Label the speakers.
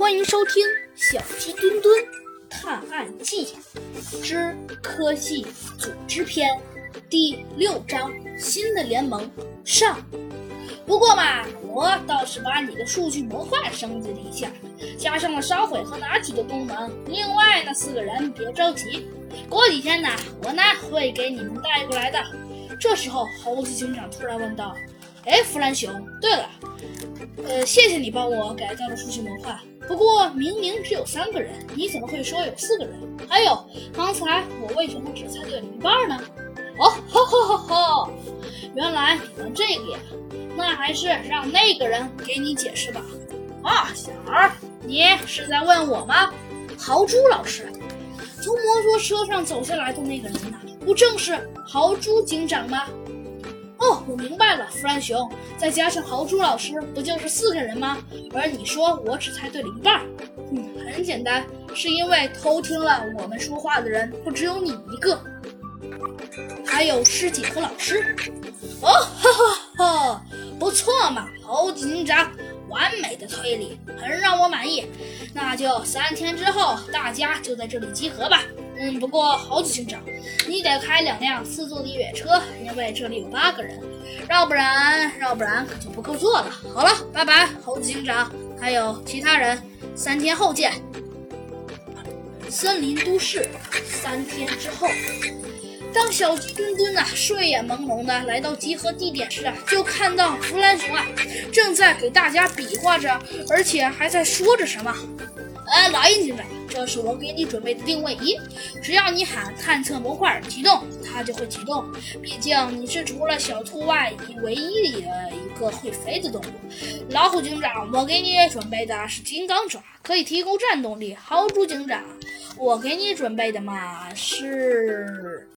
Speaker 1: 欢迎收听《小鸡墩墩探案记之科技组织篇》第六章《新的联盟》上。不过嘛，我倒是把你的数据模块升级了一下，加上了烧毁和拿取的功能。另外那四个人别着急，过几天呢，我呢会给你们带过来的。这时候，猴子警长突然问道：“哎，弗兰熊，对了。”呃，谢谢你帮我改造了数学模块。不过明明只有三个人，你怎么会说有四个人？还有，刚才我为什么只猜对了一半呢？哦，吼吼吼吼！原来你们这个呀，那还是让那个人给你解释吧。啊，小儿，你是在问我吗？豪猪老师，从摩托车上走下来的那个人呢？不正是豪猪警长吗？哦，我明白了，弗兰熊，再加上豪猪老师，不就是四个人吗？而你说我只猜对了一半。嗯，很简单，是因为偷听了我们说话的人不只有你一个，还有师姐和老师。哦，哈哈哈，不错嘛，猴子警长，完美的推理，很让我满意。那就三天之后，大家就在这里集合吧。嗯，不过猴子警长，你得开两辆四座的越野车，因为这里有八个人，要不然，要不然可就不够坐了。好了，拜拜，猴子警长，还有其他人，三天后见。森林都市，三天之后，当小鸡墩墩呐睡眼朦胧的来到集合地点时啊，就看到弗兰熊啊正在给大家比划着，而且还在说着什么。呃，老鹰警长，这是我给你准备的定位仪，只要你喊探测模块启动，它就会启动。毕竟你是除了小兔外唯一的一个会飞的动物。老虎警长，我给你准备的是金刚爪，可以提供战斗力。豪猪警长，我给你准备的嘛是。